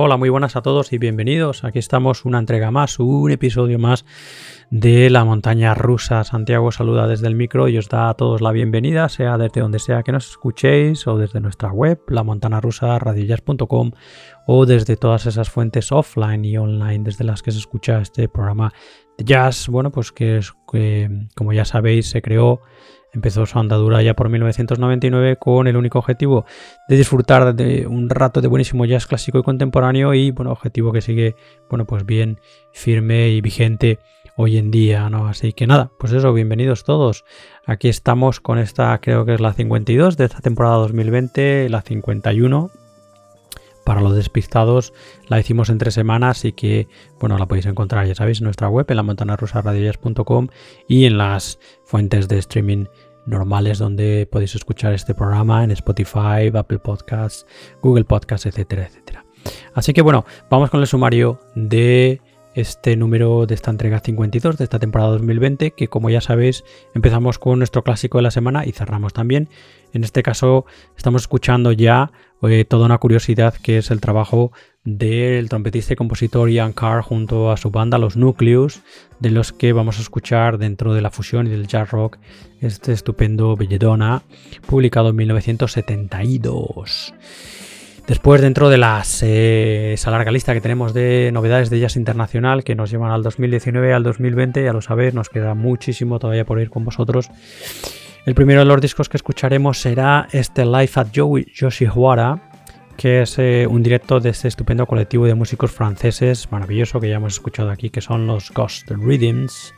Hola, muy buenas a todos y bienvenidos. Aquí estamos, una entrega más, un episodio más de la montaña rusa. Santiago saluda desde el micro y os da a todos la bienvenida, sea desde donde sea que nos escuchéis o desde nuestra web, la montana rusa o desde todas esas fuentes offline y online desde las que se escucha este programa de jazz. Bueno, pues que, que como ya sabéis se creó Empezó su andadura ya por 1999 con el único objetivo de disfrutar de un rato de buenísimo jazz clásico y contemporáneo y bueno, objetivo que sigue bueno, pues bien firme y vigente hoy en día, ¿no? Así que nada, pues eso, bienvenidos todos. Aquí estamos con esta, creo que es la 52 de esta temporada 2020, la 51 para los despistados la hicimos en tres semanas y que, bueno, la podéis encontrar, ya sabéis, en nuestra web, en la montanarusaradiollas.com y en las fuentes de streaming normales donde podéis escuchar este programa en Spotify, Apple Podcasts, Google Podcasts, etcétera, etcétera. Así que bueno, vamos con el sumario de este número de esta entrega 52 de esta temporada 2020, que como ya sabéis empezamos con nuestro clásico de la semana y cerramos también. En este caso estamos escuchando ya eh, toda una curiosidad que es el trabajo del trompetista y compositor Ian Carr junto a su banda Los Nucleus, de los que vamos a escuchar dentro de la fusión y del jazz rock este estupendo Belledona, publicado en 1972. Después, dentro de las, eh, esa larga lista que tenemos de novedades de jazz internacional que nos llevan al 2019, al 2020, ya lo sabéis, nos queda muchísimo todavía por ir con vosotros. El primero de los discos que escucharemos será este Live at Yoshiwara, que es eh, un directo de este estupendo colectivo de músicos franceses maravilloso que ya hemos escuchado aquí, que son los Ghost Rhythms.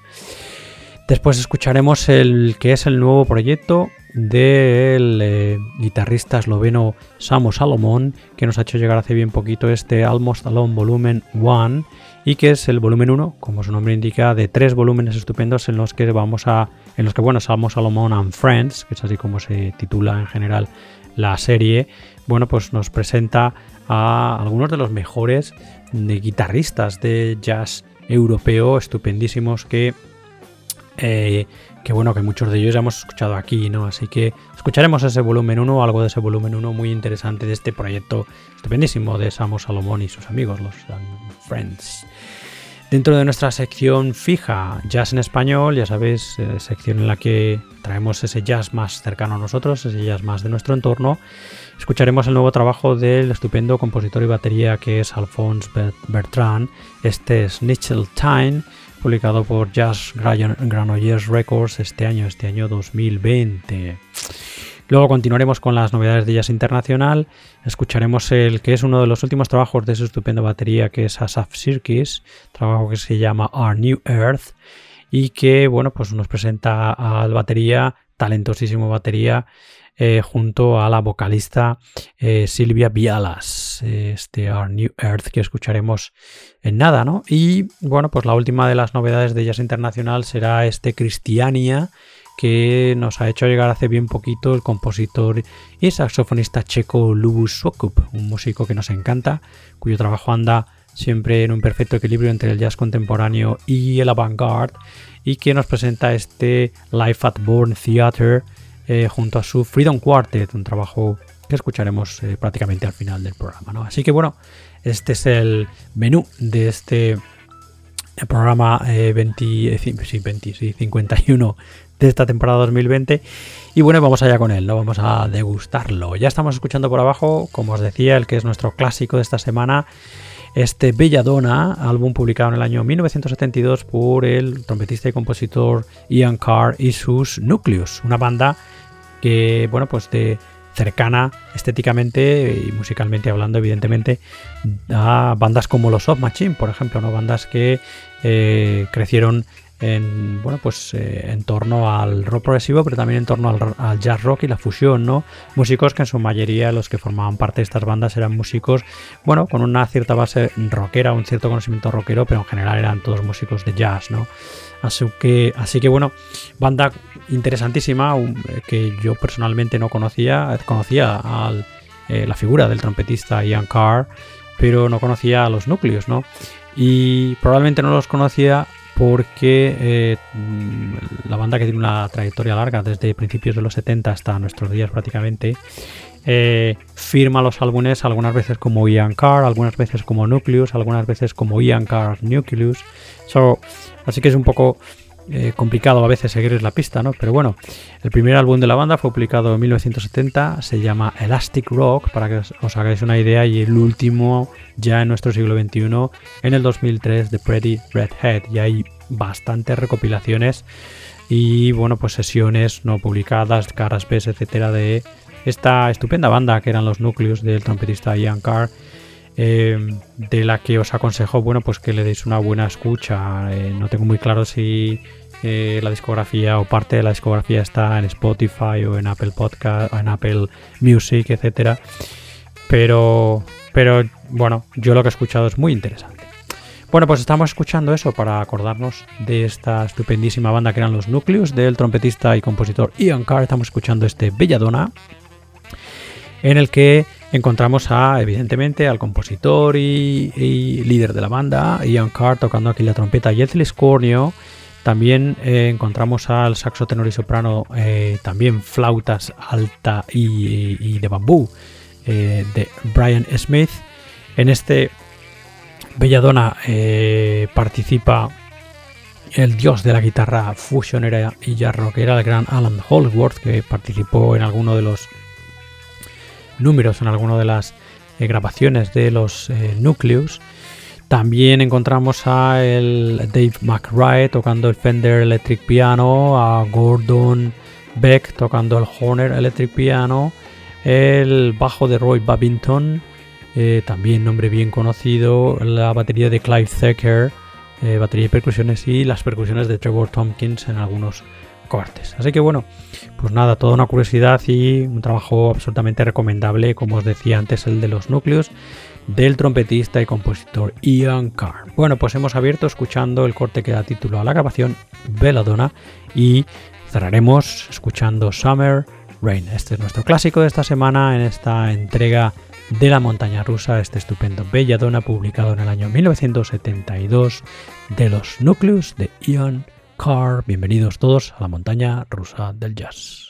Después escucharemos el que es el nuevo proyecto del eh, guitarrista esloveno Samo Salomón, que nos ha hecho llegar hace bien poquito este Almost Alone Volumen 1 y que es el volumen 1, como su nombre indica, de tres volúmenes estupendos en los que vamos a en los que bueno, Samo Salomón and Friends, que es así como se titula en general la serie, bueno, pues nos presenta a algunos de los mejores de guitarristas de jazz europeo estupendísimos que Eh, que bueno, que muchos de ellos ya hemos escuchado aquí, ¿no? Así que escucharemos ese volumen 1, algo de ese volumen 1 muy interesante de este proyecto estupendísimo de Samo Salomón y sus amigos, los Dentro de nuestra sección fija, Jazz en Español, ya sabéis, eh, sección en la que traemos ese jazz más cercano a nosotros, ese jazz más de nuestro entorno, escucharemos el nuevo trabajo del estupendo compositor y batería que es Alphonse Bertrand. Este es Nichel Time, publicado por Jazz Granollers Records este año, este año 2020. Luego continuaremos con las novedades de Jazz Internacional. Escucharemos el que es uno de los últimos trabajos de su estupenda batería, que es Asaf Sirkis, trabajo que se llama Our New Earth, y que bueno, pues nos presenta al batería, talentosísimo batería, eh, junto a la vocalista eh, Silvia Vialas, este Our New Earth que escucharemos en nada, ¿no? Y bueno, pues la última de las novedades de Jazz Internacional será este Cristiania que nos ha hecho llegar hace bien poquito el compositor y saxofonista checo Lubus Sokup, un músico que nos encanta, cuyo trabajo anda siempre en un perfecto equilibrio entre el jazz contemporáneo y el avant-garde, y que nos presenta este Life at Born Theatre eh, junto a su Freedom Quartet, un trabajo que escucharemos eh, prácticamente al final del programa. ¿no? Así que bueno, este es el menú de este programa 20, eh, 51 de esta temporada 2020. Y bueno, vamos allá con él, ¿no? Vamos a degustarlo. Ya estamos escuchando por abajo, como os decía, el que es nuestro clásico de esta semana, este Belladonna, álbum publicado en el año 1972 por el trompetista y compositor Ian Carr y sus Nucleus, una banda que, bueno, pues de cercana estéticamente y musicalmente hablando, evidentemente, a bandas como los Soft Machine, por ejemplo, ¿no? Bandas que eh, crecieron en, bueno, pues, eh, en torno al rock progresivo, pero también en torno al, jazz rock y la fusión, ¿no? Músicos que en su mayoría los que formaban parte de estas bandas eran músicos, bueno, con una cierta base rockera, un cierto conocimiento rockero, pero en general eran todos músicos de jazz, ¿no? Así que, así que bueno, banda interesantísima eh, que yo personalmente no conocía, conocía a eh, la figura del trompetista Ian Carr, pero no conocía a los núcleos, ¿no? Y probablemente no los conocía porque eh, la banda que tiene una trayectoria larga desde principios de los 70 hasta nuestros días prácticamente, eh, firma los álbumes algunas veces como Ian Carr, algunas veces como Nucleus, algunas veces como Ian Carr Nucleus. así que es un poco eh, complicado a veces seguir la pista, ¿no? Pero bueno, el primer álbum de la banda fue publicado en 1970, se llama Elastic Rock, para que os hagáis una idea, y el último ya en nuestro siglo XXI, en el 2003, The Pretty Redhead, y hay bastantes recopilaciones y, bueno, pues sesiones no publicadas, caras B, etcétera, de esta estupenda banda que eran los núcleos del trompetista Ian Carr. Eh, de la que os aconsejo bueno pues que le deis una buena escucha eh, no tengo muy claro si eh, la discografía o parte de la discografía está en Spotify o en Apple Podcast, en Apple Music, etcétera. Pero, pero bueno, yo lo que he escuchado es muy interesante. Bueno, pues estamos escuchando eso para acordarnos de esta estupendísima banda que eran los Núcleos del trompetista y compositor Ian Carr. Estamos escuchando este Belladonna, en el que encontramos a, evidentemente, al compositor y, líder de la banda, Ian Carr, tocando aquí la trompeta y el Scornio también eh, encontramos al saxo tenor y soprano, eh, también flautas alta y, de bambú eh, de Brian Smith. En este Belladonna participa el dios de la guitarra fusionera y jazz rockera, el gran Alan Holdsworth, que participó en alguno de los números, en alguna de las grabaciones de los Nucleus. También encontramos a el Dave McRae tocando el Fender Electric Piano, a Gordon Beck tocando el Horner Electric Piano, el bajo de Roy Babington, eh, también nombre bien conocido, la batería de Clive Thacker, eh, batería y percusiones y las percusiones de Trevor Tompkins en algunos cortes. Así que bueno, pues nada, toda una curiosidad y un trabajo absolutamente recomendable, como os decía antes, el de los núcleos del trompetista y compositor Ian Carr. Bueno, pues hemos abierto escuchando el corte que da título a la grabación, Belladonna, y cerraremos escuchando Summer Rain. Este es nuestro clásico de esta semana en esta entrega de la montaña rusa, este estupendo Belladonna publicado en el año 1972 de los núcleos de Ian Car. Bienvenidos todos a la montaña rusa del jazz.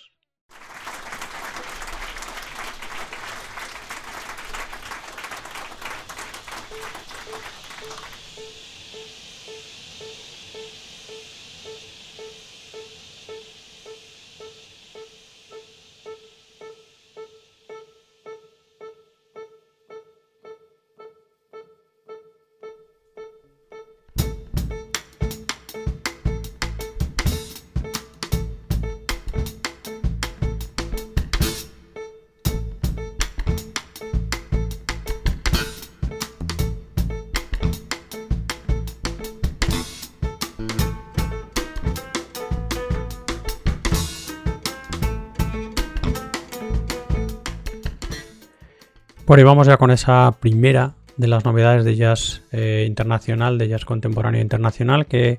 Bueno, y vamos ya con esa primera de las novedades de jazz eh, internacional, de jazz contemporáneo internacional, que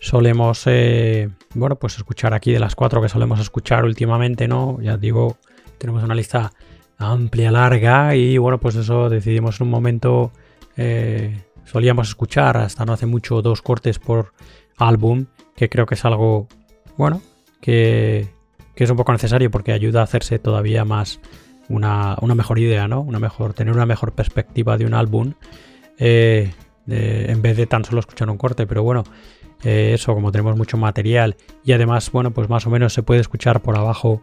solemos, eh, bueno, pues escuchar aquí de las cuatro que solemos escuchar últimamente, ¿no? Ya digo, tenemos una lista amplia, larga, y bueno, pues eso decidimos en un momento, eh, solíamos escuchar hasta no hace mucho dos cortes por álbum, que creo que es algo, bueno, que, que es un poco necesario porque ayuda a hacerse todavía más una, mejor idea, ¿no? Una mejor, tener una mejor perspectiva de un álbum eh, en vez de tan solo escuchar un corte. Pero bueno, eh, eso, como tenemos mucho material y además, bueno, pues más o menos se puede escuchar por abajo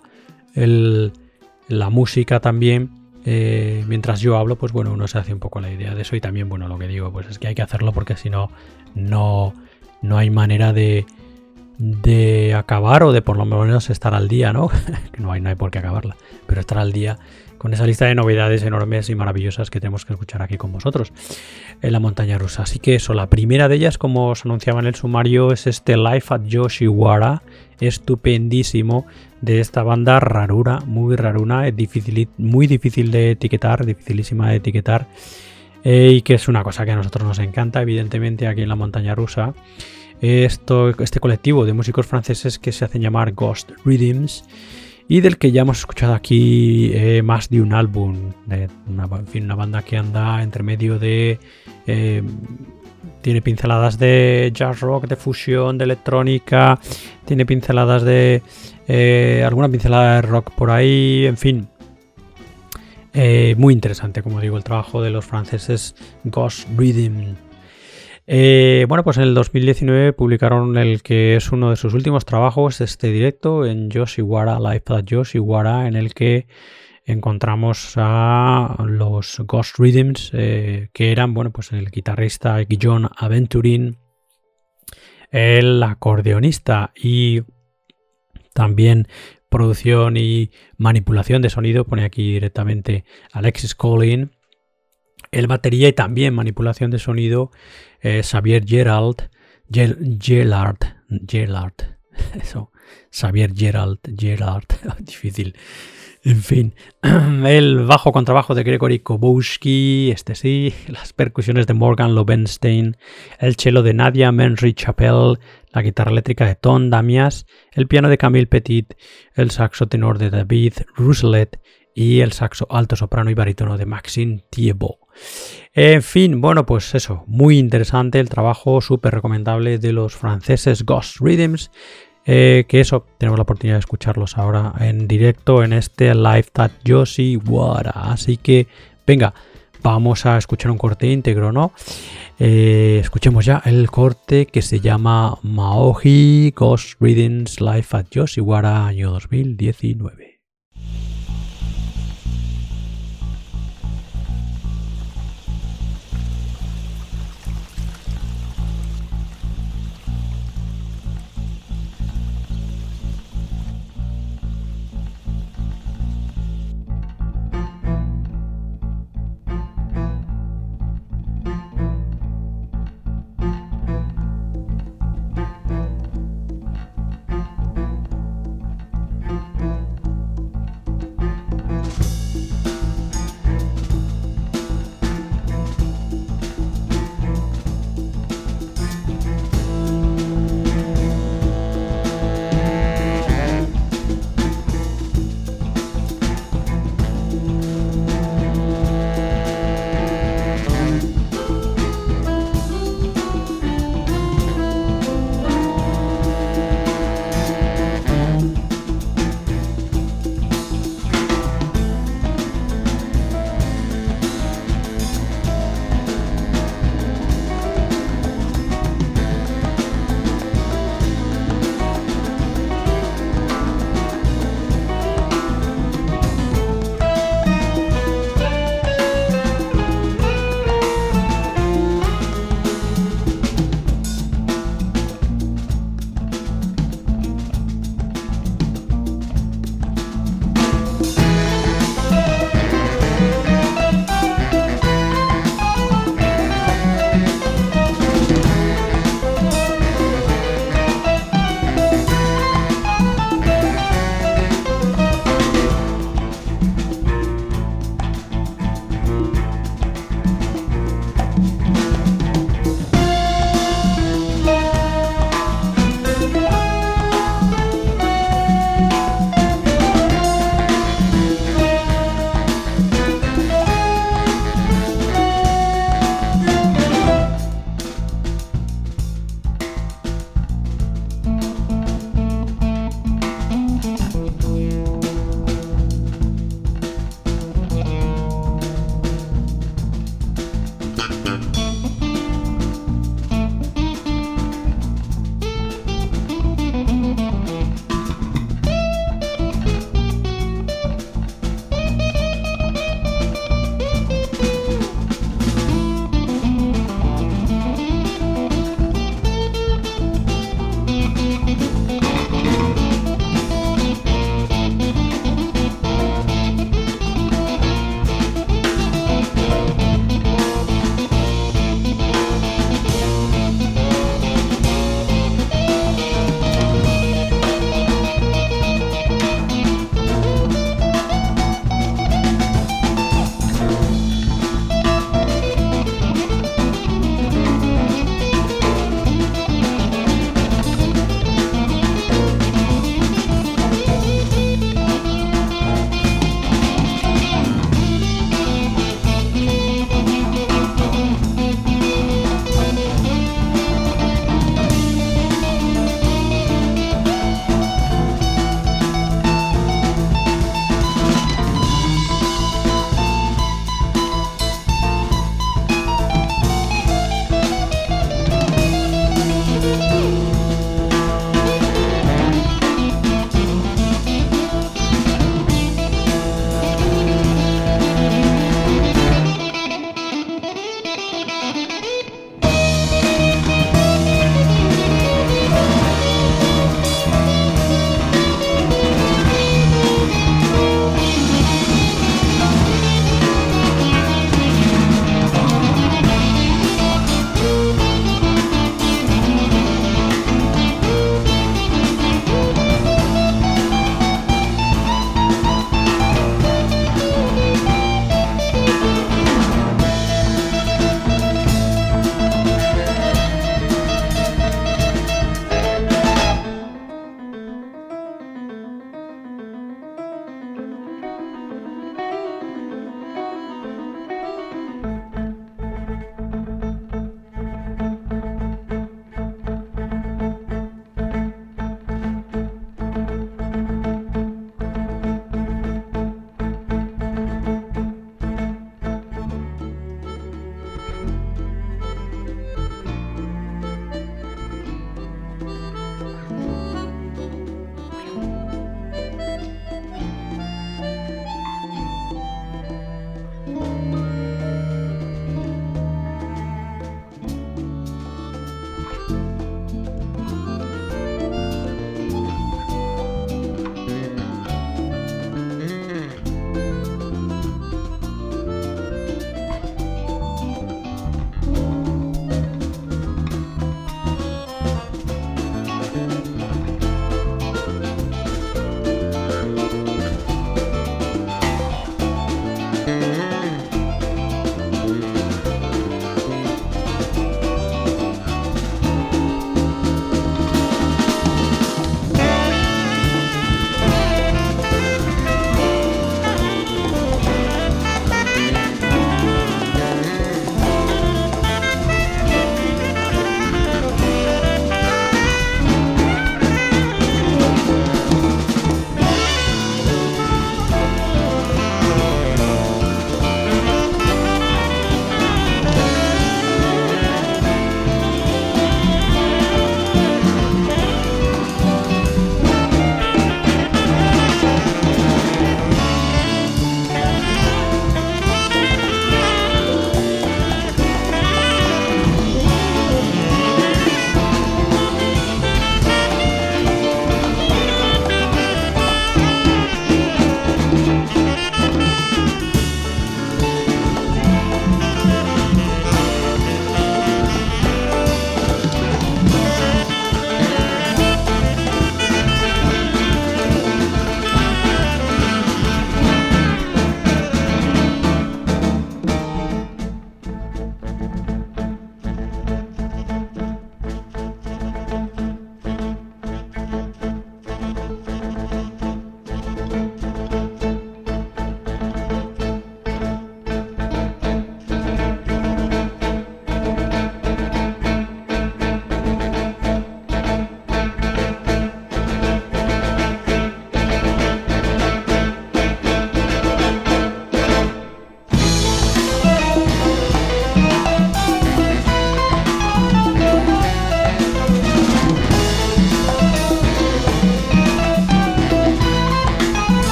la música también. Eh, mientras yo hablo, pues bueno, uno se hace un poco la idea de eso y también, bueno, lo que digo, pues es que hay que hacerlo porque si no, no, no hay manera de, de acabar o de por lo menos estar al día, ¿no? no, hay, no por qué acabarla, pero estar al día con esa lista de novedades enormes y maravillosas que tenemos que escuchar aquí con vosotros en la montaña rusa. Así que eso, la primera de ellas, como os anunciaba en el sumario, es este Life at Yoshiwara, estupendísimo, de esta banda rarura, muy raruna, es difícil, muy difícil de etiquetar, dificilísima de etiquetar, eh, y que es una cosa que a nosotros nos encanta, evidentemente, aquí en la montaña rusa esto, este colectivo de músicos franceses que se hacen llamar Ghost Rhythms y del que ya hemos escuchado aquí eh, más de un álbum, de una, en fin, una banda que anda entre medio de... Eh, tiene pinceladas de jazz rock, de fusión, de electrónica, tiene pinceladas de... Eh, alguna pincelada de rock por ahí, en fin. muy interesante, como digo, el trabajo de los franceses Ghost Rhythm. Eh, bueno, pues en el 2019 publicaron el que es uno de sus últimos trabajos, este directo en Yoshiwara, Live at Yoshiwara, en el que encontramos a los Ghost Rhythms, eh, que eran, bueno, pues el guitarrista John Aventurin, el acordeonista y también producción y manipulación de sonido, pone aquí directamente Alexis Collin, el batería y también manipulación de sonido, eh, Xavier Gerald, Gerard, Gerard, eso, Xavier Gerald, Gerard, difícil. En fin, el bajo contrabajo de Gregory Kobowski, este sí, las percusiones de Morgan Lobenstein, el cello de Nadia Menry Chapelle, la guitarra eléctrica de Tom Damias, el piano de Camille Petit, el saxo tenor de David Rousselet y el saxo alto soprano y barítono de Maxime Thiebaud. En fin, bueno, pues eso, muy interesante el trabajo, súper recomendable de los franceses Ghost Rhythms. Eh, que eso, tenemos la oportunidad de escucharlos ahora en directo en este Live That Yoshi Wara. Así que, venga, vamos a escuchar un corte íntegro, ¿no? Eh, escuchemos ya el corte que se llama Maohi Ghost Rhythms Live at Yoshiwara año 2019.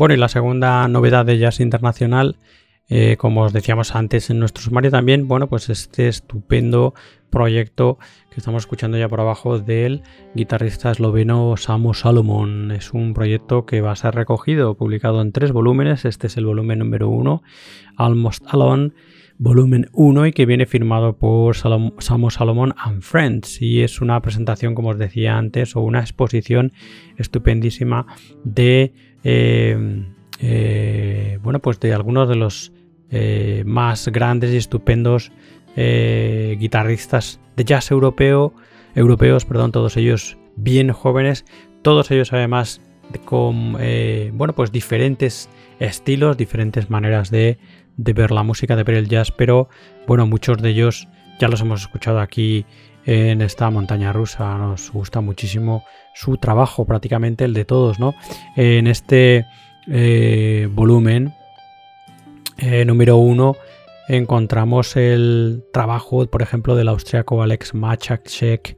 Bueno, y la segunda novedad de Jazz Internacional, eh, como os decíamos antes en nuestro sumario también, bueno, pues este estupendo proyecto que estamos escuchando ya por abajo del guitarrista esloveno Samu Salomon. Es un proyecto que va a ser recogido, publicado en tres volúmenes. Este es el volumen número uno, Almost Alone volumen 1 y que viene firmado por Samu Salomon and Friends y es una presentación como os decía antes o una exposición estupendísima de eh, eh, bueno pues de algunos de los eh, más grandes y estupendos guitarristas de jazz europeo europeos perdón todos ellos bien jóvenes todos ellos además con bueno pues diferentes estilos diferentes maneras de de ver la música, de ver el jazz, pero bueno, muchos de ellos ya los hemos escuchado aquí en esta montaña rusa. Nos gusta muchísimo su trabajo, prácticamente el de todos, ¿no? En este eh, volumen eh, número uno encontramos el trabajo, por ejemplo, del austriaco Alex Machacek,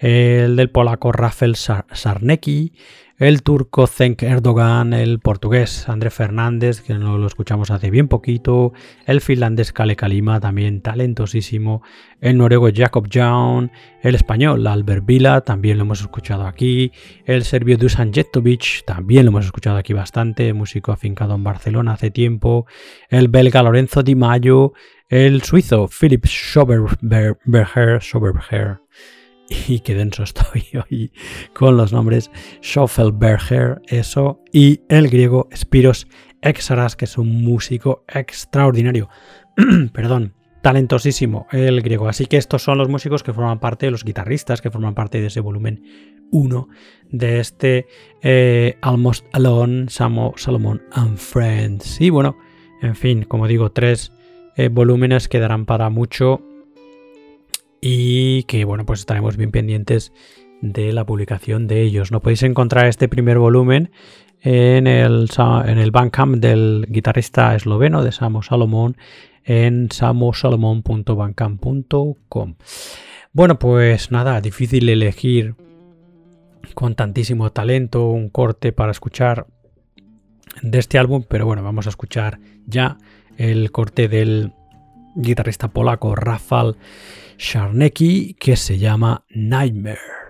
el del polaco Rafael Sarnecki, el turco Cenk Erdogan, el portugués André Fernández, que no lo escuchamos hace bien poquito, el finlandés Kale Kalima, también talentosísimo, el noruego Jacob Jaun, el español Albert Vila, también lo hemos escuchado aquí, el serbio Dusan Jetovic, también lo hemos escuchado aquí bastante, músico afincado en Barcelona hace tiempo, el belga Lorenzo Di Maio, el suizo Philip Schoberberger, Schoberberger y qué denso estoy hoy con los nombres Schoffelberger, eso, y el griego Spiros Exaras, que es un músico extraordinario. Perdón, talentosísimo el griego. Así que estos son los músicos que forman parte, los guitarristas que forman parte de ese volumen 1 de este eh, Almost Alone, Samo, Salomon and Friends. Y bueno, en fin, como digo, tres eh, volúmenes quedarán para mucho y que bueno pues estaremos bien pendientes de la publicación de ellos. No podéis encontrar este primer volumen en el, en el Bandcamp del guitarrista esloveno de Samo Salomón en samosalomon.bandcamp.com. Bueno, pues nada, difícil elegir con tantísimo talento un corte para escuchar de este álbum, pero bueno, vamos a escuchar ya el corte del guitarrista polaco Rafal Charnecki que se llama Nightmare.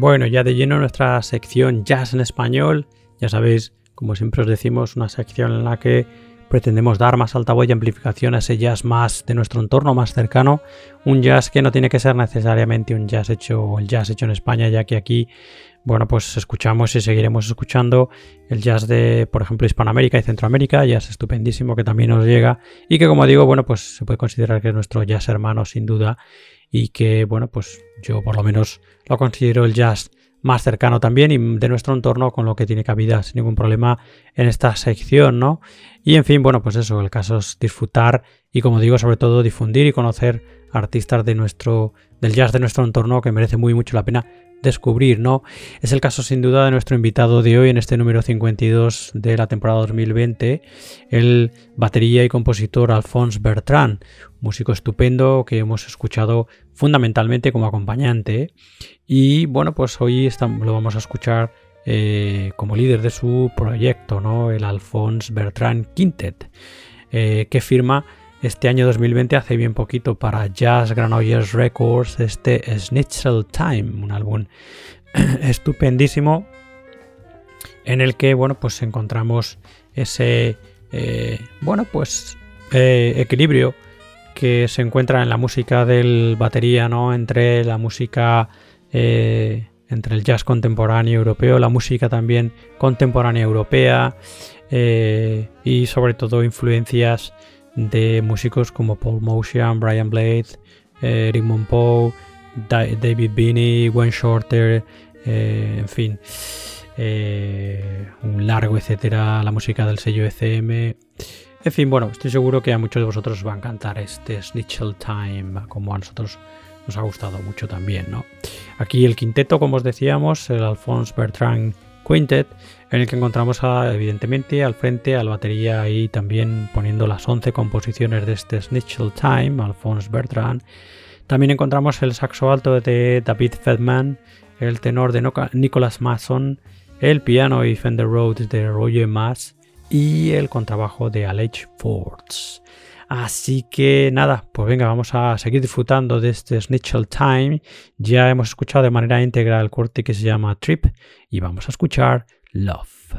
Bueno, ya de lleno nuestra sección Jazz en Español. Ya sabéis, como siempre os decimos, una sección en la que pretendemos dar más altavoz y amplificación a ese jazz más de nuestro entorno, más cercano. Un jazz que no tiene que ser necesariamente un jazz hecho, el jazz hecho en España, ya que aquí, bueno, pues escuchamos y seguiremos escuchando el jazz de, por ejemplo, Hispanoamérica y Centroamérica, jazz estupendísimo que también nos llega y que, como digo, bueno, pues se puede considerar que es nuestro jazz hermano sin duda y que, bueno, pues yo por lo menos lo considero el jazz más cercano también y de nuestro entorno con lo que tiene cabida sin ningún problema en esta sección, ¿no? Y en fin, bueno, pues eso, el caso es disfrutar y como digo, sobre todo difundir y conocer artistas del jazz de nuestro entorno que merece muy mucho la pena descubrir, ¿no? Es el caso sin duda de nuestro invitado de hoy en este número 52 de la temporada 2020, el batería y compositor Alphonse Bertrand, músico estupendo que hemos escuchado fundamentalmente como acompañante. Y bueno, pues hoy lo vamos a escuchar eh, como líder de su proyecto, ¿no? El Alphonse Bertrand Quintet, eh, que firma este año 2020 hace bien poquito para Jazz Granollers Records este Schnitzel Time, un álbum estupendísimo en el que bueno pues encontramos ese eh, bueno pues equilibrio que se encuentra en la música del batería no entre la música entre el jazz contemporáneo europeo la música también contemporánea europea y sobre todo influencias de músicos como Paul Motion, Brian Blade, eh, Eric Monpoe, David Binney, Gwen Shorter, eh, en fin, eh, un largo etcétera, la música del sello ECM. En fin, bueno, estoy seguro que a muchos de vosotros os va a encantar este Snitchell Time, como a nosotros nos ha gustado mucho también, ¿no? Aquí el quinteto, como os decíamos, el Alphonse Bertrand Quintet, en el que encontramos evidentemente al frente al batería y también poniendo las 11 composiciones de este Snitchell Time, Alphonse Bertrand. También encontramos el saxo alto de David Feldman, el tenor de Nicholas Mason, el piano y Fender Rhodes de Roger Mass y el contrabajo de Alec Fords. Así que nada, pues venga, vamos a seguir disfrutando de este Snitchell Time. Ya hemos escuchado de manera íntegra el corte que se llama Trip y vamos a escuchar Love.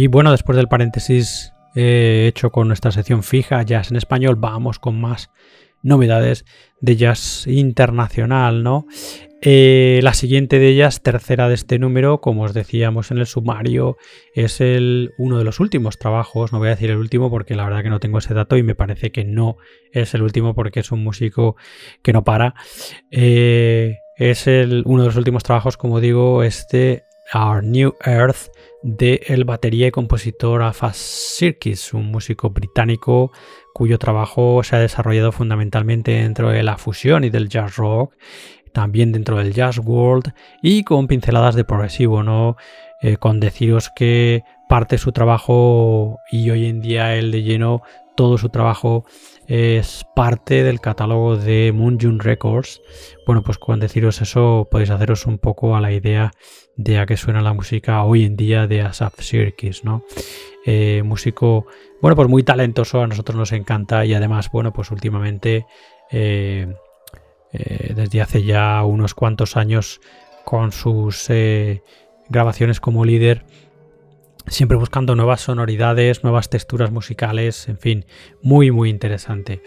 Y bueno, después del paréntesis eh, hecho con nuestra sección fija, jazz en español, vamos con más novedades de jazz internacional, ¿no? Eh, la siguiente de ellas, tercera de este número, como os decíamos en el sumario, es el, uno de los últimos trabajos, no voy a decir el último porque la verdad que no tengo ese dato y me parece que no es el último porque es un músico que no para. Eh, es el, uno de los últimos trabajos, como digo, este Our New Earth de el batería y compositor Afas Sirkis, un músico británico cuyo trabajo se ha desarrollado fundamentalmente dentro de la fusión y del jazz rock también dentro del jazz world y con pinceladas de progresivo, ¿no? Eh, con deciros que parte de su trabajo y hoy en día el de lleno todo su trabajo es parte del catálogo de Moonjun Records. Bueno, pues con deciros eso podéis haceros un poco a la idea de a qué suena la música hoy en día de Asaf Sirkis, ¿no? Eh, músico, bueno, pues muy talentoso, a nosotros nos encanta y además, bueno, pues últimamente eh, eh, desde hace ya unos cuantos años con sus grabaciones como líder, siempre buscando nuevas sonoridades, nuevas texturas musicales, en fin, muy muy interesante.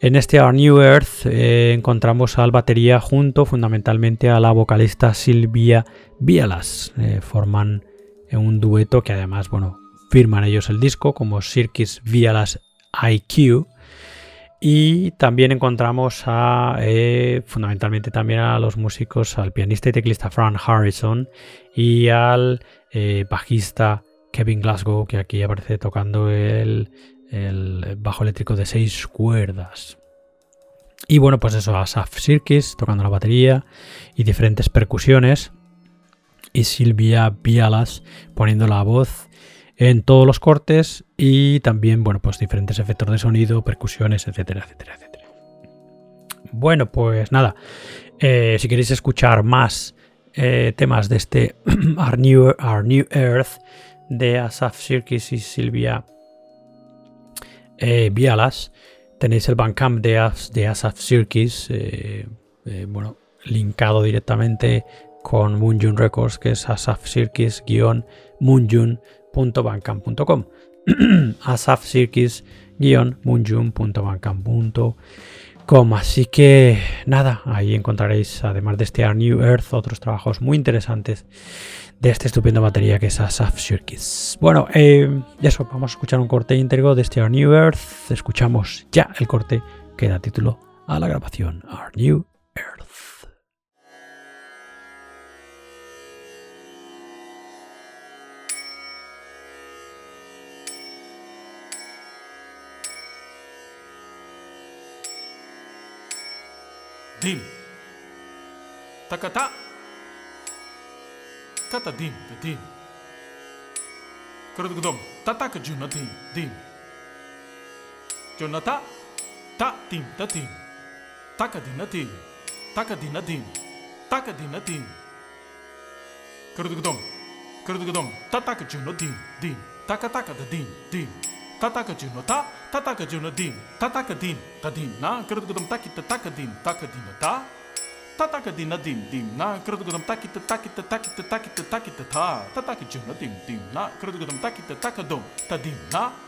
En este Our New Earth eh, encontramos al batería junto fundamentalmente a la vocalista Silvia Vialas. forman un dueto que además, bueno, firman ellos el disco como Circus Vialas IQ y también encontramos a, eh, fundamentalmente también a los músicos, al pianista y teclista Frank Harrison y al eh, bajista Kevin Glasgow, que aquí aparece tocando el, bajo eléctrico de seis cuerdas. Y bueno, pues eso, Asaf Sirkis tocando la batería y diferentes percusiones. Y Silvia Bialas poniendo la voz en todos los cortes y también, bueno, pues diferentes efectos de sonido, percusiones, etcétera, etcétera, etcétera. Bueno, pues nada, eh, si queréis escuchar más eh, temas de este Our New, Earth de Asaf Sirkis y Silvia eh, Vialas, tenéis el Bandcamp de, Asaf Sirkis, bueno, linkado directamente con Moonjun Records, que es Asaf Sirkis-Moonjun asafcircus-munjun.bandcamp.com Así que nada, ahí encontraréis, además de este Our New Earth, otros trabajos muy interesantes de este estupendo batería que es Asaf Circus. Bueno, eh, eso, vamos a escuchar un corte íntegro de este Our New Earth. Escuchamos ya el corte que da título a la grabación Our New ディンタカタカタディンディンクロドグドムタタカジュナディンディンジョナタタディンタディンタカディナディンタカディナディンタカディナディンクロドグドムクロドグドムタタカジュナディンディンタカタカダディンディン tataka juno ta tataka juno din tataka din ta din na krutukudum taki ta taka din taka din ta tataka din na din din na krutukudum taki ta taki ta. Taki ta tataka juno din din na krutukudum taki ta taka dum ta din na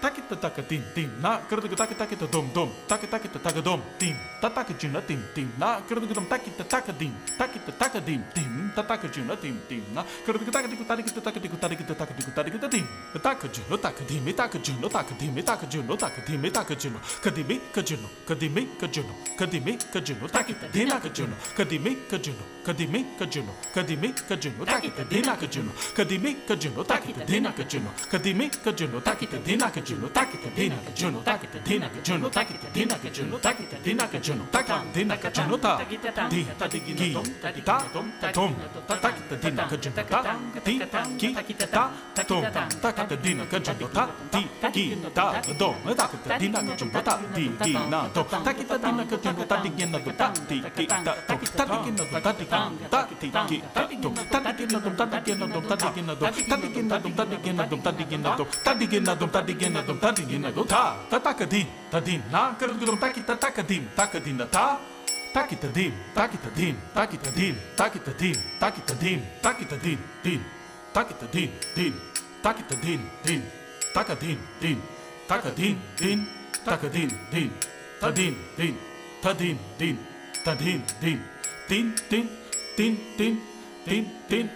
Takita taka tim tim na krdog taka takita takita dom dom taka takita taka dom tim tataka juna tim tim na krdog dom takita taka dim takita taka dim tim tataka juna tim tim na krdog taka tiku takita taka tiku takita taka tiku takita tim taka juna taka dim taka juna taka dim taka juna taka dim taka juna kadimi kajuno kadimi kajuno kadimi kajuno takita dina kajuno kadimi kajuno kadimi kajuno kadimi kajuno takita dina kajuno kadimi kajuno takita dina kajuno kadimi kajuno takita dina kajuno juno taki te dina ke juno taki te dina ke juno taki te dina ke juno taki te dina ke juno taka dina ke juno ta di ta di gi ta ta tom ta ta ki te dina ke juno ta di ta ki ta ta tom ta ka te dina ke juno ta di gi ta do me ta ki te dina ke juno ta di gi na to ta ki te dina ke juno ta di gi na do ta di gi ta to ta di gi na do ta di ta ta ti ki ta to ta di gi na do ta di gi na do ta di gi na do ta di gi na do ta di gi na do ta di gi na do ta di gi na do ta di gi na na dom ta din na do ta ta taka din ta din na kar dom taki ta taka din taka din na ta taki ta din taki ta din taki ta din taki ta din taki ta din taki ta din din taki ta din din taki ta din din taka din din taka din din taka din din ta din din ta din din ta din din din din din din din din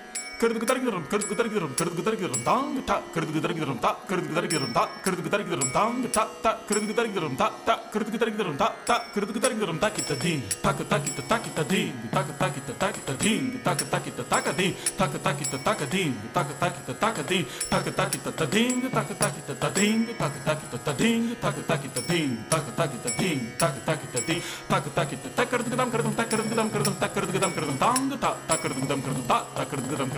kırdık dargırım kırdık dargırım kırdık dargırım tang ta kırdık dargırım ta kırdık dargırım ta kırdık dargırım tang ta ta kırdık dargırım ta ta kırdık dargırım ta ta kırdık dargırım ta kita ding tak tak kita tak kita ding tak tak kita tak kita ding tak tak kita tak ding tak tak kita tak ding tak tak kita tak ding tak tak kita tak ding tak tak kita tak ding tak tak kita tak ding tak tak kita ding tak tak kita ding tak tak kita ding tak tak kita tak kırdık dam kırdık tak kırdık dam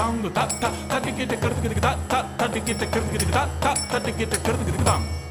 タンドタッタッタッタッタッテッルテタッテッタッタッタッテタッテッルテタッテッタッタッタッテタッテッルテタッテッタッ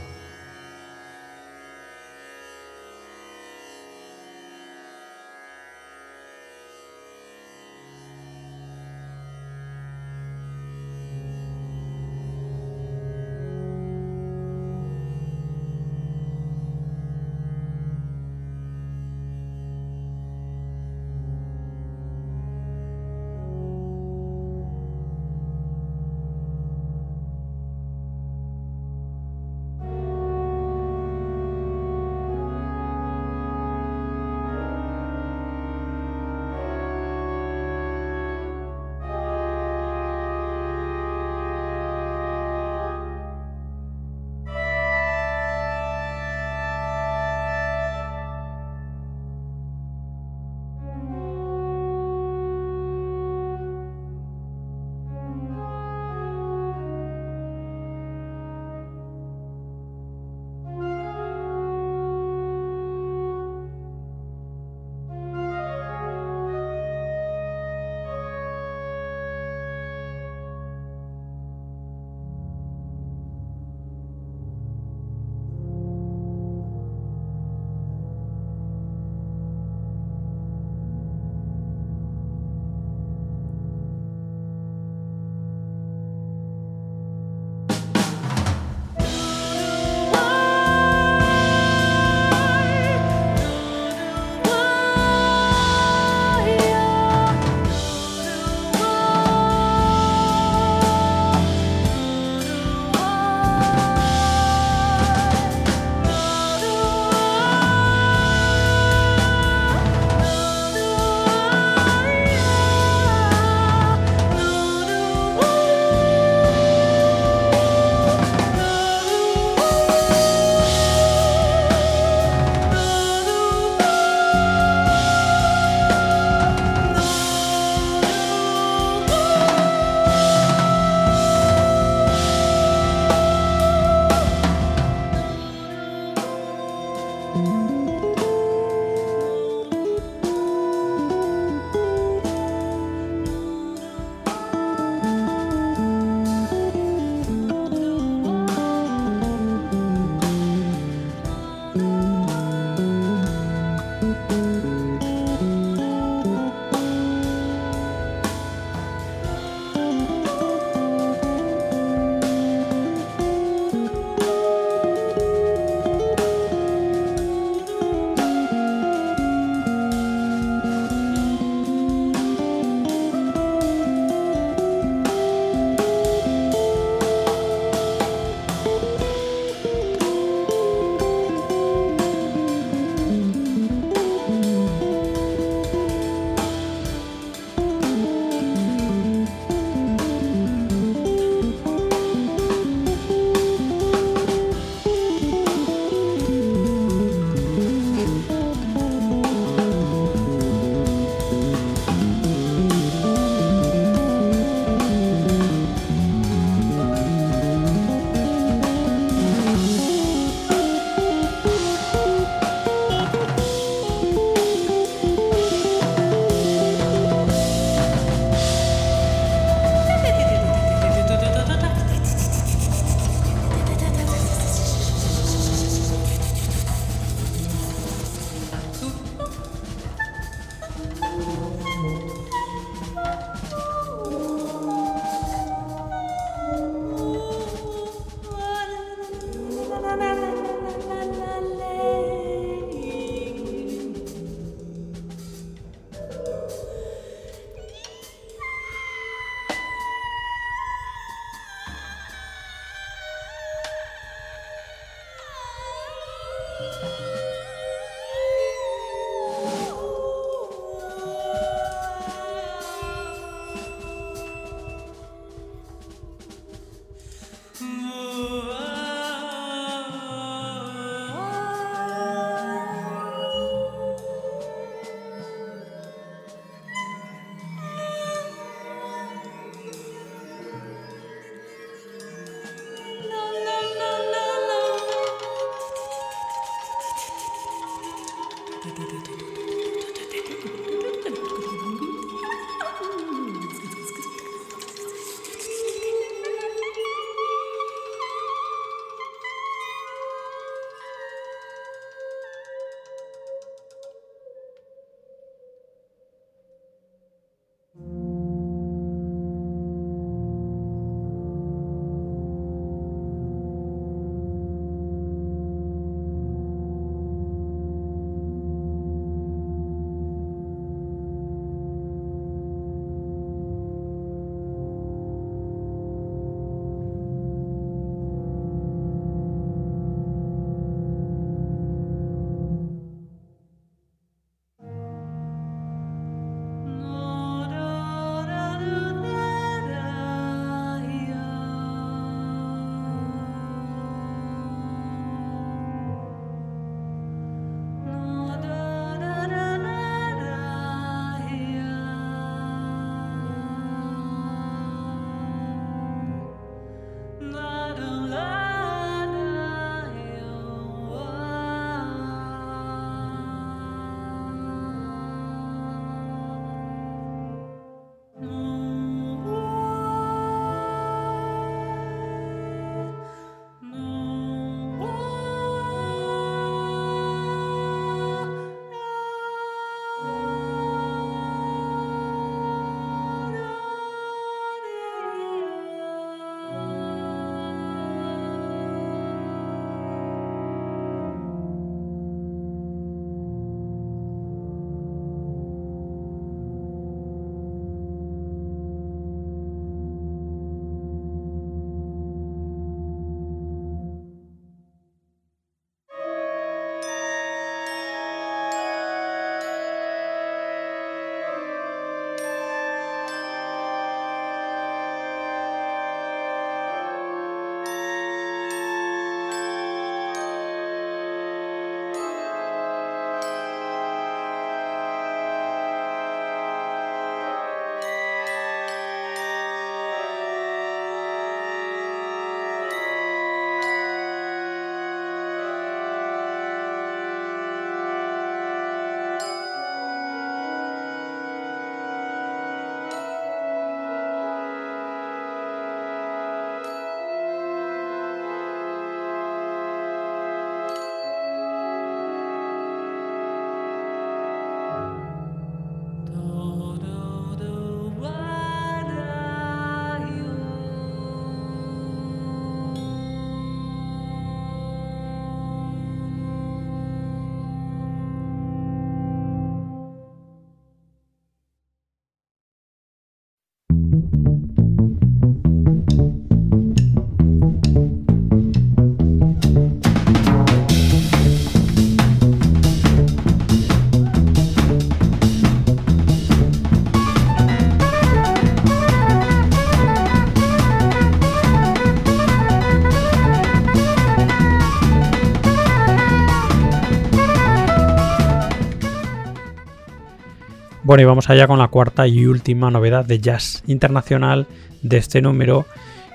Bueno, y vamos allá con la cuarta y última novedad de jazz internacional de este número,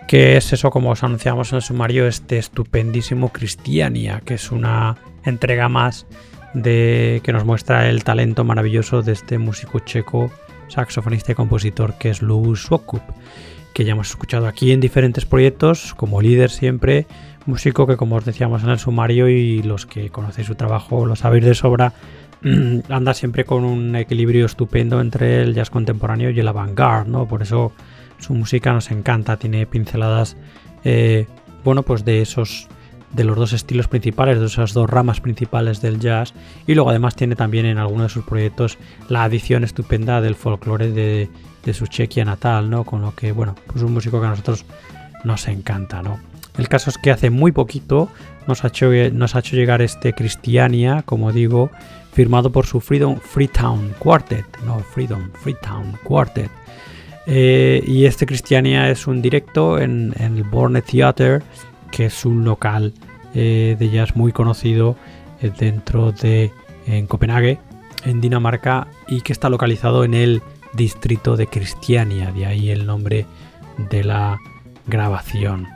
que es eso, como os anunciamos en el sumario, este estupendísimo Cristiania, que es una entrega más de que nos muestra el talento maravilloso de este músico checo, saxofonista y compositor que es Lou Swokup, que ya hemos escuchado aquí en diferentes proyectos como líder siempre, músico que como os decíamos en el sumario y los que conocéis su trabajo lo sabéis de sobra, anda siempre con un equilibrio estupendo entre el jazz contemporáneo y el avant-garde, ¿no? Por eso su música nos encanta, tiene pinceladas, eh, bueno, pues de esos, de los dos estilos principales, de esas dos ramas principales del jazz, y luego además tiene también en algunos de sus proyectos la adición estupenda del folclore de, su Chequia natal, ¿no? Con lo que, bueno, pues un músico que a nosotros nos encanta, ¿no? El caso es que hace muy poquito nos ha hecho, nos ha hecho llegar este Cristiania, como digo, firmado por su Freedom Freetown Quartet, no Freedom Freetown Quartet. Eh, y este Cristiania es un directo en, el Borne Theater, que es un local eh, de jazz muy conocido eh, dentro de en Copenhague, en Dinamarca, y que está localizado en el distrito de Cristiania, de ahí el nombre de la grabación.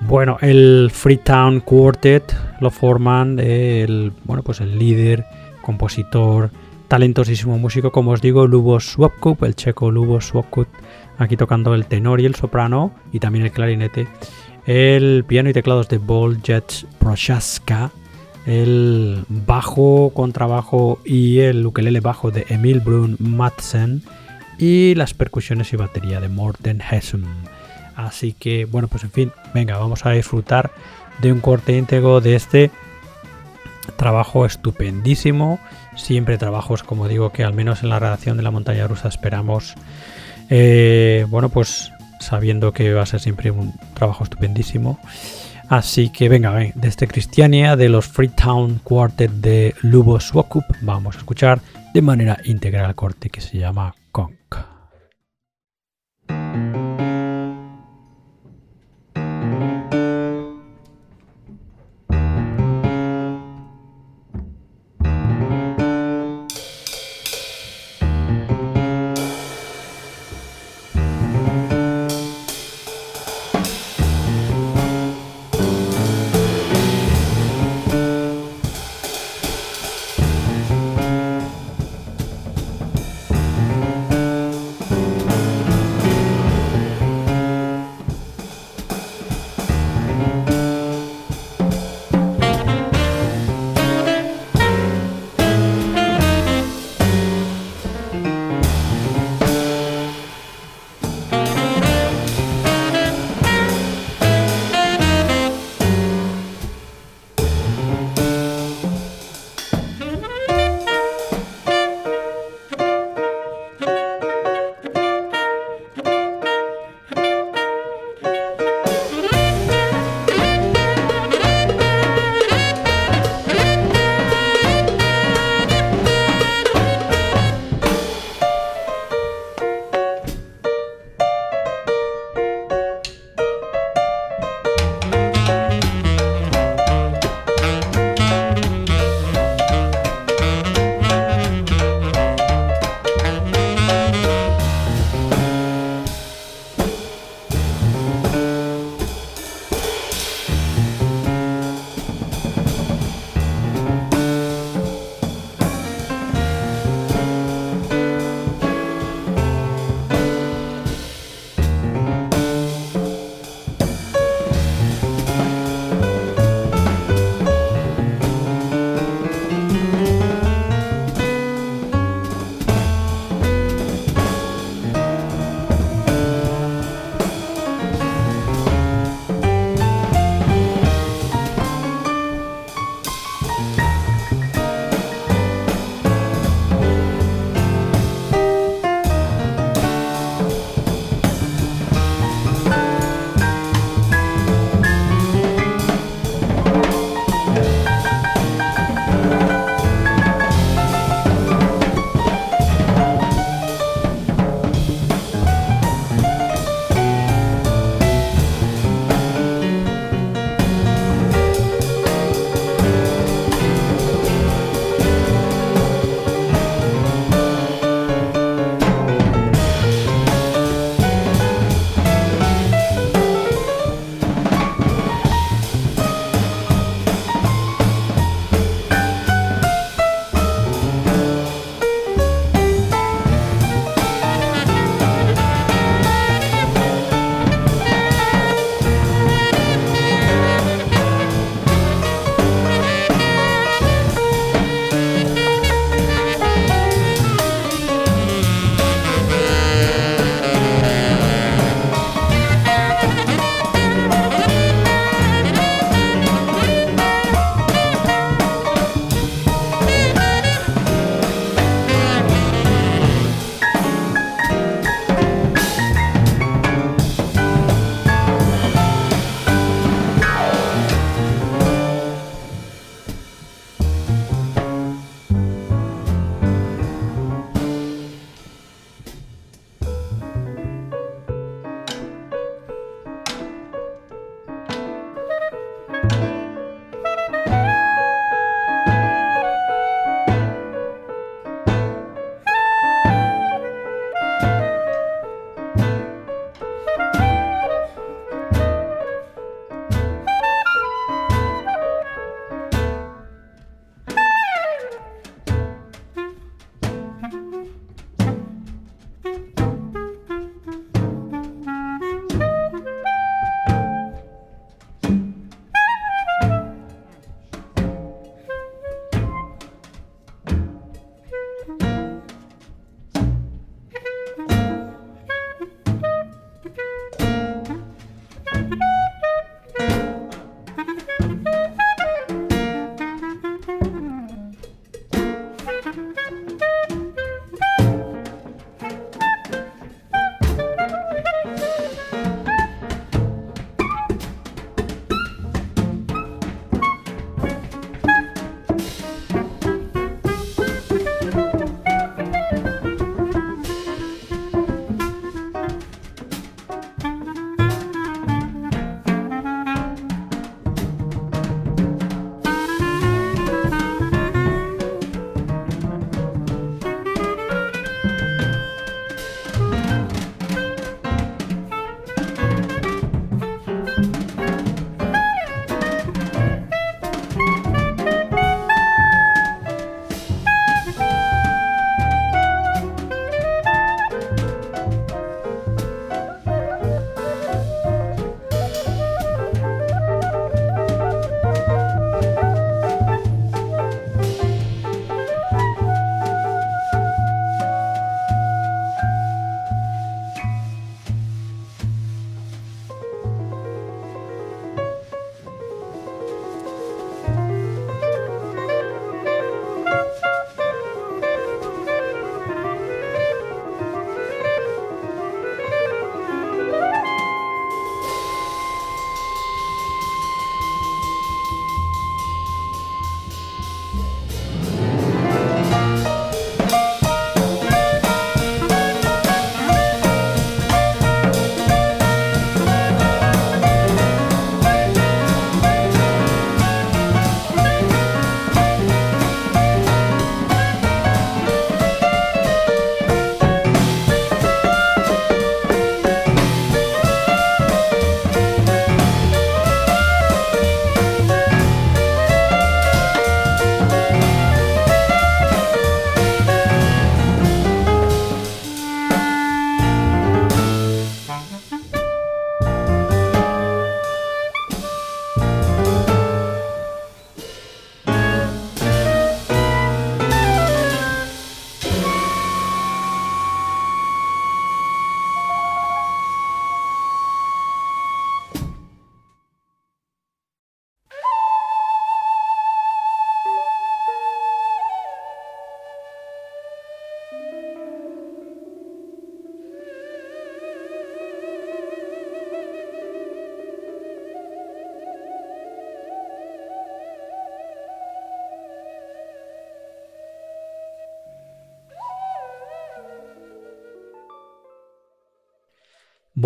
Bueno, el Freetown Quartet lo forman el, bueno, pues el líder compositor, talentosísimo músico, como os digo, Lubos Swapkup, el checo Lubos Swapkup, aquí tocando el tenor y el soprano y también el clarinete, el piano y teclados de Boljet Prochaska, el bajo, contrabajo y el ukelele bajo de Emil Brun Madsen y las percusiones y batería de Morten Hessum. Así que, bueno, pues en fin, venga, vamos a disfrutar de un corte íntegro de este trabajo estupendísimo. Siempre trabajos, como digo, que al menos en la redacción de la montaña rusa esperamos. Eh, bueno, pues sabiendo que va a ser siempre un trabajo estupendísimo. Así que venga, de este Cristiania de los Freetown Quartet de Lubo Swakup vamos a escuchar de manera íntegra el corte que se llama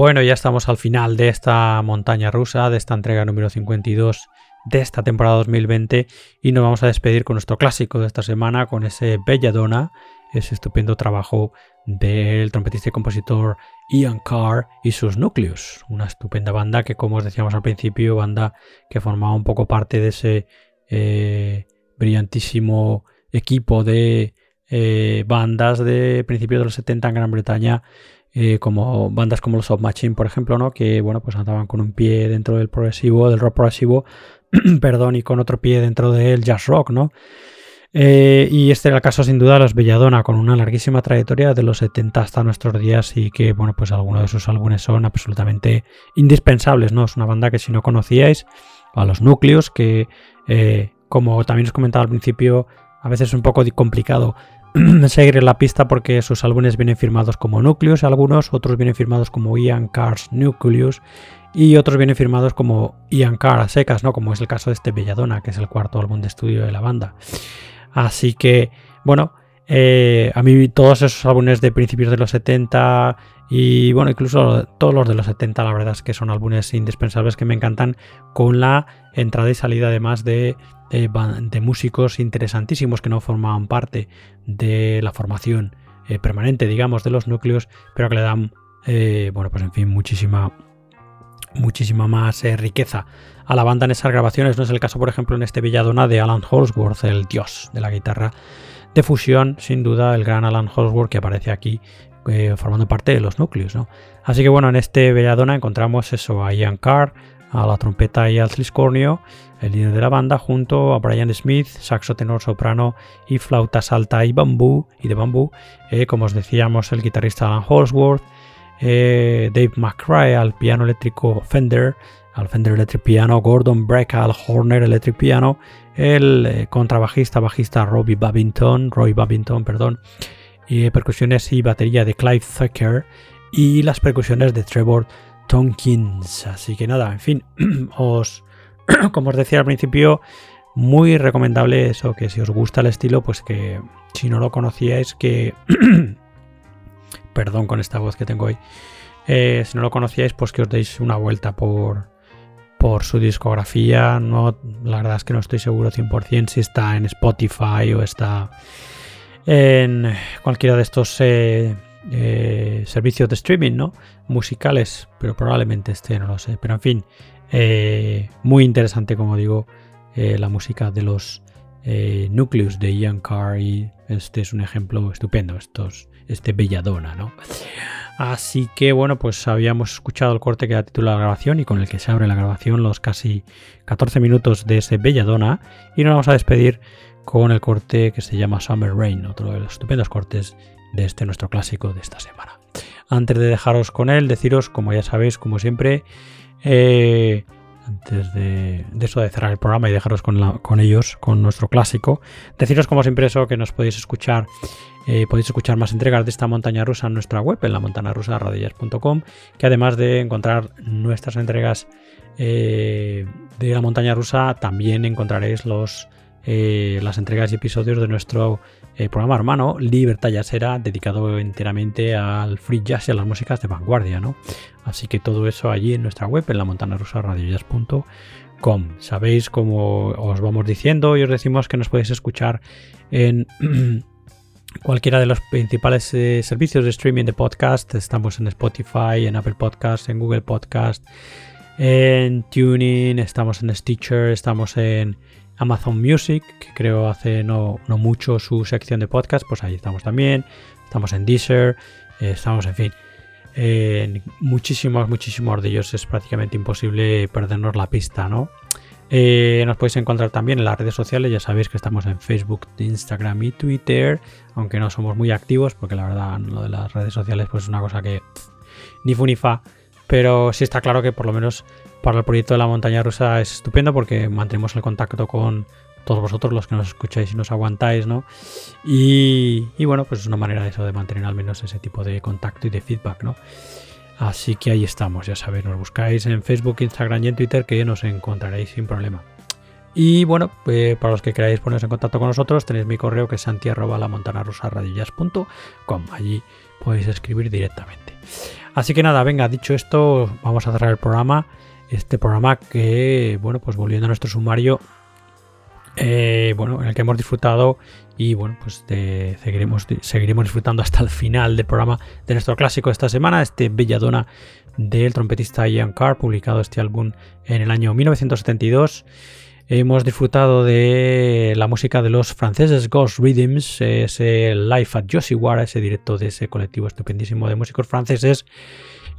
Bueno, ya estamos al final de esta montaña rusa, de esta entrega número 52 de esta temporada 2020 y nos vamos a despedir con nuestro clásico de esta semana, con ese Belladonna, ese estupendo trabajo del trompetista y compositor Ian Carr y sus núcleos, una estupenda banda que como os decíamos al principio, banda que formaba un poco parte de ese eh, brillantísimo equipo de eh, bandas de principios de los 70 en Gran Bretaña eh, como bandas como los Soft Machine, por ejemplo, ¿no? Que bueno, pues andaban con un pie dentro del progresivo, del rock progresivo, perdón, y con otro pie dentro del jazz rock, ¿no? Eh, y este era el caso sin duda de los Belladonna, con una larguísima trayectoria de los 70 hasta nuestros días y que, bueno, pues algunos de sus álbumes son absolutamente indispensables, ¿no? Es una banda que si no conocíais, a los núcleos, que eh, como también os comentaba al principio, a veces es un poco complicado seguir la pista porque sus álbumes vienen firmados como Nucleus, algunos, otros vienen firmados como Ian Carr's Nucleus y otros vienen firmados como Ian Carr a secas, ¿no? Como es el caso de este Belladonna, que es el cuarto álbum de estudio de la banda. Así que, bueno, eh, a mí todos esos álbumes de principios de los 70 y bueno, incluso todos los de los 70, la verdad es que son álbumes indispensables que me encantan con la entrada y salida además de de, músicos interesantísimos que no formaban parte de la formación eh, permanente, digamos, de los núcleos, pero que le dan, eh, bueno, pues en fin, muchísima, muchísima más riqueza a la banda en esas grabaciones. No es el caso, por ejemplo, en este Villadona de Alan Holsworth, el dios de la guitarra de fusión, sin duda, el gran Alan Holsworth que aparece aquí formando parte de los núcleos. ¿no? Así que bueno, en este Belladona encontramos eso a Ian Carr, a la trompeta y al triscornio, el líder de la banda, junto a Brian Smith, saxo tenor soprano y flauta alta y bambú y de bambú, eh, como os decíamos el guitarrista Alan Holsworth, eh, Dave McRae al piano eléctrico Fender, al Fender Electric Piano, Gordon Breca al Horner Electric Piano, el eh, contrabajista bajista Robbie Babington, Roy Babington, perdón, y percusiones y batería de Clive Thucker y las percusiones de Trevor Tonkins. Así que nada, en fin, os, como os decía al principio, muy recomendable eso, que si os gusta el estilo, pues que si no lo conocíais, que... Perdón con esta voz que tengo hoy. Eh, si no lo conocíais, pues que os deis una vuelta por, por su discografía. No, la verdad es que no estoy seguro 100% si está en Spotify o está en cualquiera de estos eh, eh, servicios de streaming, ¿no? Musicales, pero probablemente esté, no lo sé. Pero en fin, eh, muy interesante, como digo, la música de los núcleos de Ian Carr y este es un ejemplo estupendo, estos, este Belladonna, ¿no? Así que bueno, pues habíamos escuchado el corte que da título a la grabación y con el que se abre la grabación los casi 14 minutos de ese Belladonna y nos vamos a despedir con el corte que se llama Summer Rain, otro de los estupendos cortes de este nuestro clásico de esta semana. Antes de dejaros con él, deciros, como ya sabéis, como siempre, eh, antes de, eso de cerrar el programa y dejaros con, con, ellos, con nuestro clásico, deciros como siempre eso que nos podéis escuchar, eh, podéis escuchar más entregas de esta montaña rusa en nuestra web, en la montana rusa que además de encontrar nuestras entregas eh, de la montaña rusa, también encontraréis los, las entregas y episodios de nuestro programa hermano Libertad Jazzera, dedicado enteramente al free jazz y a las músicas de vanguardia, ¿no? Así que todo eso allí en nuestra web, en la montana rusa radiojazz.com. Sabéis, como os vamos diciendo y os decimos que nos podéis escuchar en cualquiera de los principales eh, servicios de streaming de podcast. Estamos en Spotify, en Apple Podcast, en Google Podcast, en Tuning, estamos en Stitcher, estamos en Amazon Music, que creo hace no, mucho su sección de podcast, pues ahí estamos también. Estamos en Deezer, eh, estamos, en fin, en muchísimos, muchísimos de ellos es prácticamente imposible perdernos la pista, ¿no? Eh, nos podéis encontrar también en las redes sociales, ya sabéis que estamos en Facebook, Instagram y Twitter, aunque no somos muy activos, porque la verdad lo de las redes sociales pues es una cosa que ni fu ni fa, pero sí está claro que por lo menos para el proyecto de la montaña rusa es estupendo porque mantenemos el contacto con todos vosotros, los que nos escucháis y nos aguantáis, ¿no? Y, bueno, pues es una manera de eso, de mantener al menos ese tipo de contacto y de feedback, ¿no? Así que ahí estamos, ya sabéis, nos buscáis en Facebook, Instagram y en Twitter que nos encontraréis sin problema. Y bueno, pues, para los que queráis poneros en contacto con nosotros, tenéis mi correo que es santi Allí podéis escribir directamente. Así que nada, venga, dicho esto, vamos a cerrar el programa. Este programa que, bueno, pues volviendo a nuestro sumario, eh, bueno, en el que hemos disfrutado y bueno, pues seguiremos, seguiremos disfrutando hasta el final del programa de nuestro clásico de esta semana, este Belladonna del trompetista Ian Carr, publicado este álbum en el año 1972. Hemos disfrutado de la música de los franceses Ghost Rhythms, ese live at Josiwara, ese directo de ese colectivo estupendísimo de músicos franceses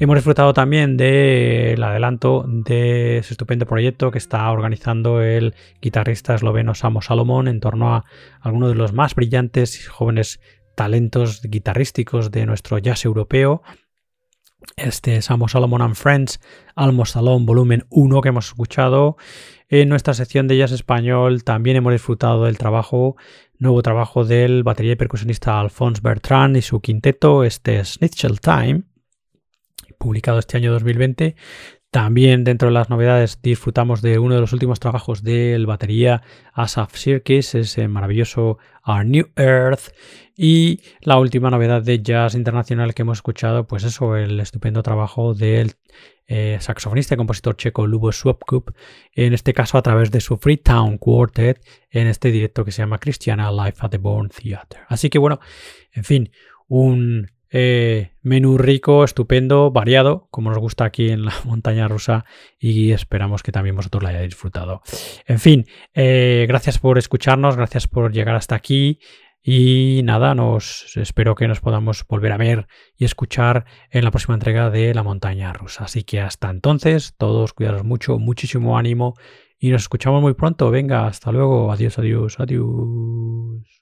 Hemos disfrutado también del adelanto de ese estupendo proyecto que está organizando el guitarrista esloveno Samo Salomón en torno a algunos de los más brillantes y jóvenes talentos guitarrísticos de nuestro jazz europeo. Este Samo Salomon and Friends, Almo Salón, volumen 1 que hemos escuchado. En nuestra sección de jazz español también hemos disfrutado del trabajo, nuevo trabajo del batería y percusionista Alphonse Bertrand y su quinteto, este Snitchell Time publicado este año 2020. También dentro de las novedades disfrutamos de uno de los últimos trabajos del batería Asaf Sirkis, ese maravilloso Our New Earth. Y la última novedad de jazz internacional que hemos escuchado, pues eso, el estupendo trabajo del eh, saxofonista y compositor checo Lubo Swapkup, en este caso a través de su Freetown Quartet, en este directo que se llama Christiana Life at the Born Theater. Así que bueno, en fin, un eh, menú rico, estupendo, variado, como nos gusta aquí en la montaña rusa y esperamos que también vosotros lo hayáis disfrutado. En fin, eh, gracias por escucharnos, gracias por llegar hasta aquí y nada, nos espero que nos podamos volver a ver y escuchar en la próxima entrega de la montaña rusa. Así que hasta entonces, todos cuidaros mucho, muchísimo ánimo y nos escuchamos muy pronto. Venga, hasta luego, adiós, adiós, adiós.